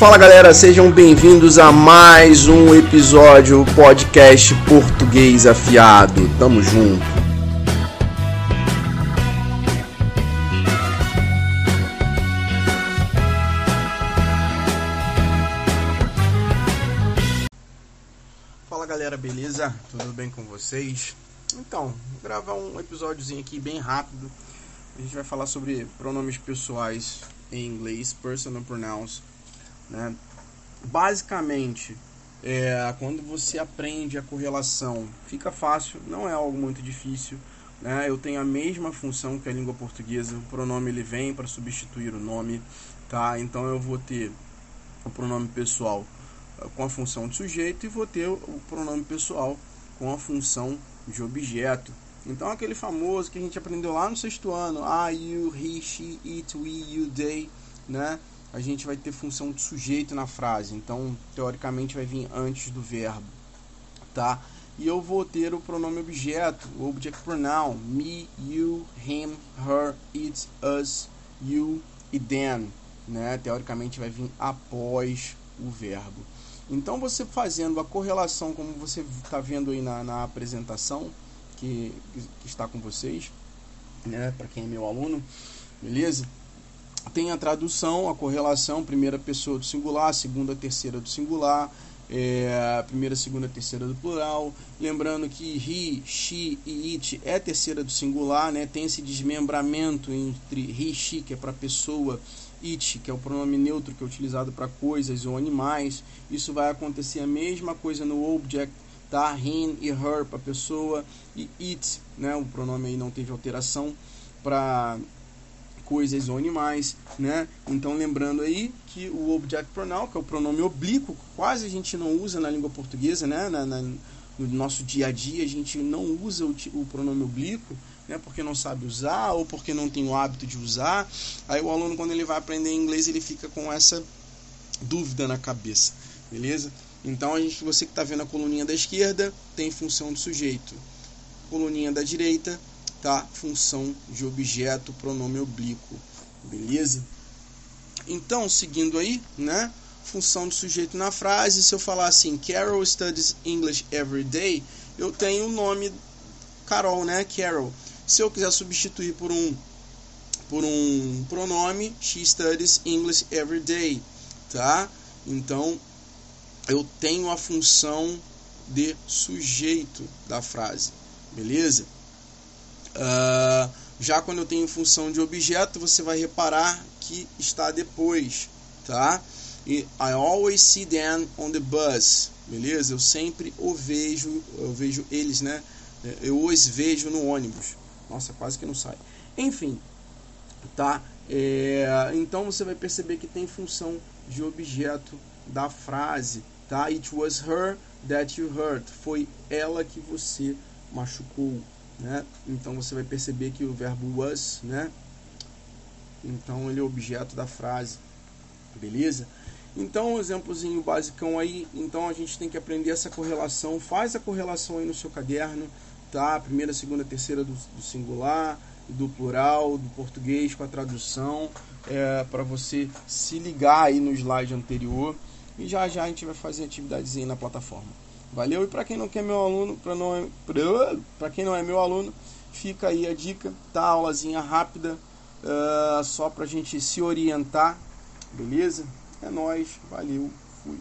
Fala galera, sejam bem-vindos a mais um episódio podcast Português Afiado. Tamo junto. Fala galera, beleza? Tudo bem com vocês? Então, vou gravar um episódiozinho aqui bem rápido. A gente vai falar sobre pronomes pessoais em inglês, personal pronouns, né? Basicamente, é, quando você aprende a correlação, fica fácil, não é algo muito difícil. Né? Eu tenho a mesma função que a língua portuguesa, o pronome ele vem para substituir o nome, tá? Então eu vou ter o pronome pessoal eh, com a função de sujeito e vou ter o pronome pessoal com a função de objeto. Então aquele famoso que a gente aprendeu lá no sexto ano, I, you, he, she, it, we, you, they, né? A gente vai ter função de sujeito na frase. Então, teoricamente vai vir antes do verbo, tá? E eu vou ter o pronome objeto, o object pronoun, me, you, him, her, it, us, you e them, né? Teoricamente vai vir após o verbo. Então, você fazendo a correlação, como você está vendo aí na, na apresentação, que, que está com vocês, né, para quem é meu aluno, beleza? Tem a tradução, a correlação, primeira pessoa do singular, segunda, terceira do singular, é, primeira, segunda, terceira do plural. Lembrando que he, she e it é terceira do singular, né? Tem esse desmembramento entre he, she, que é para pessoa, it, que é o pronome neutro que é utilizado para coisas ou animais. Isso vai acontecer a mesma coisa no object tá? Him e her para pessoa e it, né? O pronome aí não teve alteração para coisas ou animais, né? Então lembrando aí que o object pronoun, que é o pronome oblíquo, quase a gente não usa na língua portuguesa, né? Na, na, no nosso dia a dia a gente não usa o, o pronome oblíquo, né? Porque não sabe usar ou porque não tem o hábito de usar. Aí o aluno quando ele vai aprender inglês ele fica com essa dúvida na cabeça, beleza? Então, a gente, você que está vendo a coluninha da esquerda tem função de sujeito. Coluninha da direita, tá? Função de objeto, pronome oblíquo. Beleza? Então, seguindo aí, né? Função de sujeito na frase. Se eu falar assim, Carol studies English every day, eu tenho o nome Carol, né? Carol. Se eu quiser substituir por um por um pronome, she studies English every day, tá? Então, eu tenho a função de sujeito da frase, beleza? Uh, já quando eu tenho função de objeto, você vai reparar que está depois, tá? E I always see them on the bus, beleza? Eu sempre o vejo, eu vejo eles, né? Eu os vejo no ônibus. Nossa, quase que não sai. Enfim, tá? É, então você vai perceber que tem função de objeto da frase, tá? It was her that you hurt. Foi ela que você machucou, né? Então você vai perceber que o verbo was, né? Então ele é objeto da frase, beleza? Então, um exemplozinho basicão aí. Então a gente tem que aprender essa correlação. Faz a correlação aí no seu caderno, tá? Primeira, segunda, terceira do, do singular, do plural, do português com a tradução, é, para você se ligar aí no slide anterior. E já já a gente vai fazer atividades aí na plataforma. Valeu? E para quem não quer meu aluno, para não é, para quem não é meu aluno, fica aí a dica, tá? Aulazinha rápida, uh, só para a gente se orientar, beleza? É nós, valeu, fui.